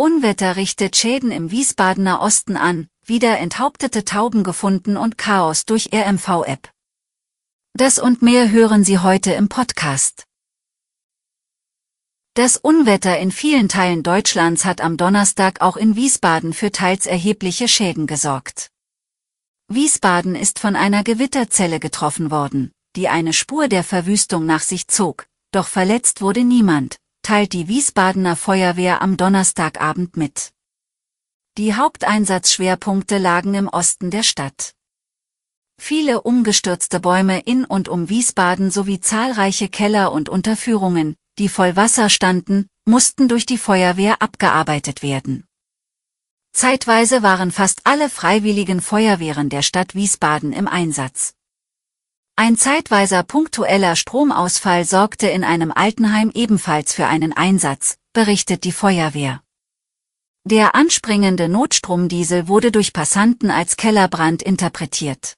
Unwetter richtet Schäden im Wiesbadener Osten an, wieder enthauptete Tauben gefunden und Chaos durch RMV-App. Das und mehr hören Sie heute im Podcast. Das Unwetter in vielen Teilen Deutschlands hat am Donnerstag auch in Wiesbaden für teils erhebliche Schäden gesorgt. Wiesbaden ist von einer Gewitterzelle getroffen worden, die eine Spur der Verwüstung nach sich zog, doch verletzt wurde niemand, teilt die Wiesbadener Feuerwehr am Donnerstagabend mit. Die Haupteinsatzschwerpunkte lagen im Osten der Stadt. Viele umgestürzte Bäume in und um Wiesbaden sowie zahlreiche Keller und Unterführungen, die voll Wasser standen, mussten durch die Feuerwehr abgearbeitet werden. Zeitweise waren fast alle freiwilligen Feuerwehren der Stadt Wiesbaden im Einsatz. Ein zeitweiser punktueller Stromausfall sorgte in einem Altenheim ebenfalls für einen Einsatz, berichtet die Feuerwehr. Der anspringende Notstromdiesel wurde durch Passanten als Kellerbrand interpretiert.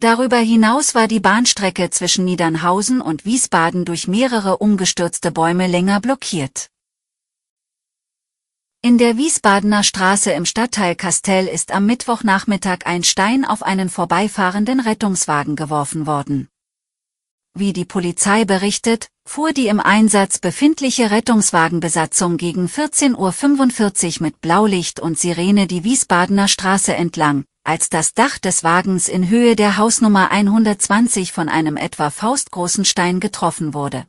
Darüber hinaus war die Bahnstrecke zwischen Niedernhausen und Wiesbaden durch mehrere umgestürzte Bäume länger blockiert. In der Wiesbadener Straße im Stadtteil Kastell ist am Mittwochnachmittag ein Stein auf einen vorbeifahrenden Rettungswagen geworfen worden. Wie die Polizei berichtet, fuhr die im Einsatz befindliche Rettungswagenbesatzung gegen 14.45 Uhr mit Blaulicht und Sirene die Wiesbadener Straße entlang, als das Dach des Wagens in Höhe der Hausnummer 120 von einem etwa faustgroßen Stein getroffen wurde.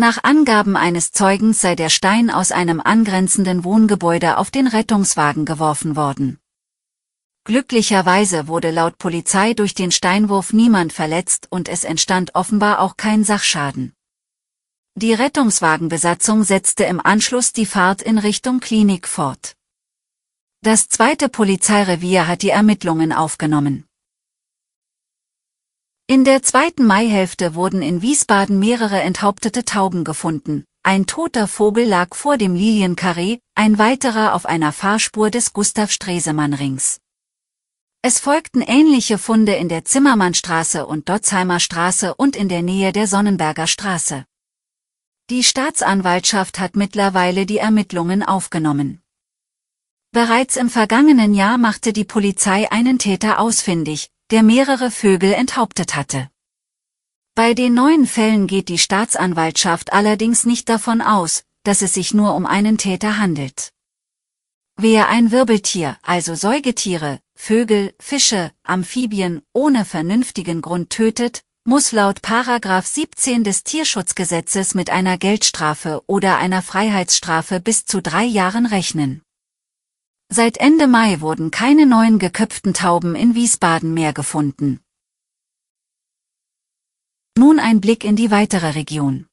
Nach Angaben eines Zeugens sei der Stein aus einem angrenzenden Wohngebäude auf den Rettungswagen geworfen worden. Glücklicherweise wurde laut Polizei durch den Steinwurf niemand verletzt und es entstand offenbar auch kein Sachschaden. Die Rettungswagenbesatzung setzte im Anschluss die Fahrt in Richtung Klinik fort. Das zweite Polizeirevier hat die Ermittlungen aufgenommen. In der zweiten Maihälfte wurden in Wiesbaden mehrere enthauptete Tauben gefunden. Ein toter Vogel lag vor dem Lilienkarree, ein weiterer auf einer Fahrspur des Gustav Stresemann Rings. Es folgten ähnliche Funde in der Zimmermannstraße und Dotzheimer Straße und in der Nähe der Sonnenberger Straße. Die Staatsanwaltschaft hat mittlerweile die Ermittlungen aufgenommen. Bereits im vergangenen Jahr machte die Polizei einen Täter ausfindig, der mehrere Vögel enthauptet hatte. Bei den neuen Fällen geht die Staatsanwaltschaft allerdings nicht davon aus, dass es sich nur um einen Täter handelt. Wer ein Wirbeltier, also Säugetiere, Vögel, Fische, Amphibien ohne vernünftigen Grund tötet, muss laut Paragraph 17 des Tierschutzgesetzes mit einer Geldstrafe oder einer Freiheitsstrafe bis zu drei Jahren rechnen. Seit Ende Mai wurden keine neuen geköpften Tauben in Wiesbaden mehr gefunden. Nun ein Blick in die weitere Region.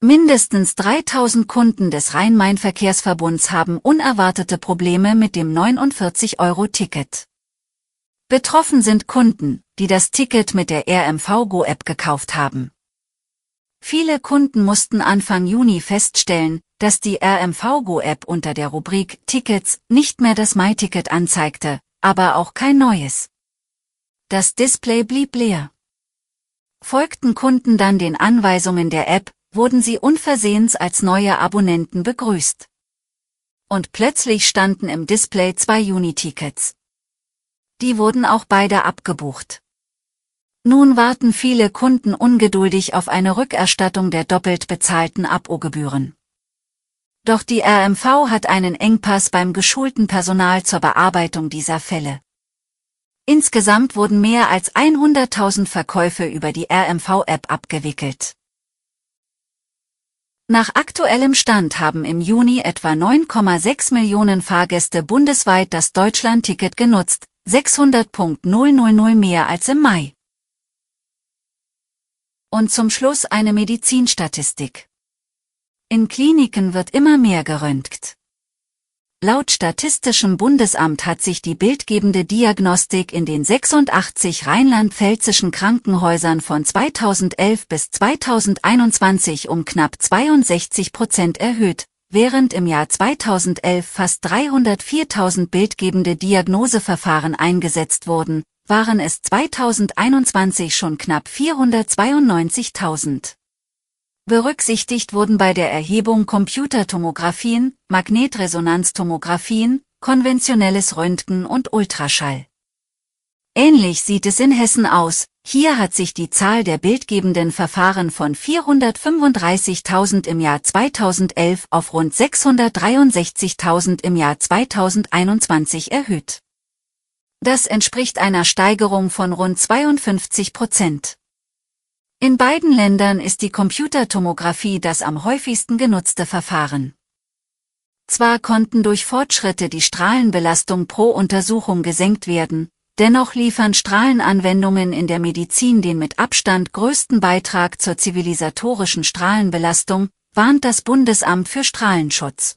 Mindestens 3000 Kunden des Rhein-Main-Verkehrsverbunds haben unerwartete Probleme mit dem 49-Euro-Ticket. Betroffen sind Kunden, die das Ticket mit der RMV-Go-App gekauft haben. Viele Kunden mussten Anfang Juni feststellen, dass die RMV-Go-App unter der Rubrik Tickets nicht mehr das MyTicket anzeigte, aber auch kein neues. Das Display blieb leer. Folgten Kunden dann den Anweisungen der App, wurden sie unversehens als neue Abonnenten begrüßt. Und plötzlich standen im Display zwei Uni-Tickets. Die wurden auch beide abgebucht. Nun warten viele Kunden ungeduldig auf eine Rückerstattung der doppelt bezahlten Abo-Gebühren. Doch die RMV hat einen Engpass beim geschulten Personal zur Bearbeitung dieser Fälle. Insgesamt wurden mehr als 100.000 Verkäufe über die RMV-App abgewickelt. Nach aktuellem Stand haben im Juni etwa 9,6 Millionen Fahrgäste bundesweit das Deutschland-Ticket genutzt, 600.000 mehr als im Mai. Und zum Schluss eine Medizinstatistik. In Kliniken wird immer mehr geröntgt. Laut Statistischem Bundesamt hat sich die bildgebende Diagnostik in den 86 rheinland-pfälzischen Krankenhäusern von 2011 bis 2021 um knapp 62 Prozent erhöht, während im Jahr 2011 fast 304.000 bildgebende Diagnoseverfahren eingesetzt wurden, waren es 2021 schon knapp 492.000. Berücksichtigt wurden bei der Erhebung Computertomographien, Magnetresonanztomographien, konventionelles Röntgen und Ultraschall. Ähnlich sieht es in Hessen aus, hier hat sich die Zahl der bildgebenden Verfahren von 435.000 im Jahr 2011 auf rund 663.000 im Jahr 2021 erhöht. Das entspricht einer Steigerung von rund 52 Prozent. In beiden Ländern ist die Computertomographie das am häufigsten genutzte Verfahren. Zwar konnten durch Fortschritte die Strahlenbelastung pro Untersuchung gesenkt werden, dennoch liefern Strahlenanwendungen in der Medizin den mit Abstand größten Beitrag zur zivilisatorischen Strahlenbelastung, warnt das Bundesamt für Strahlenschutz.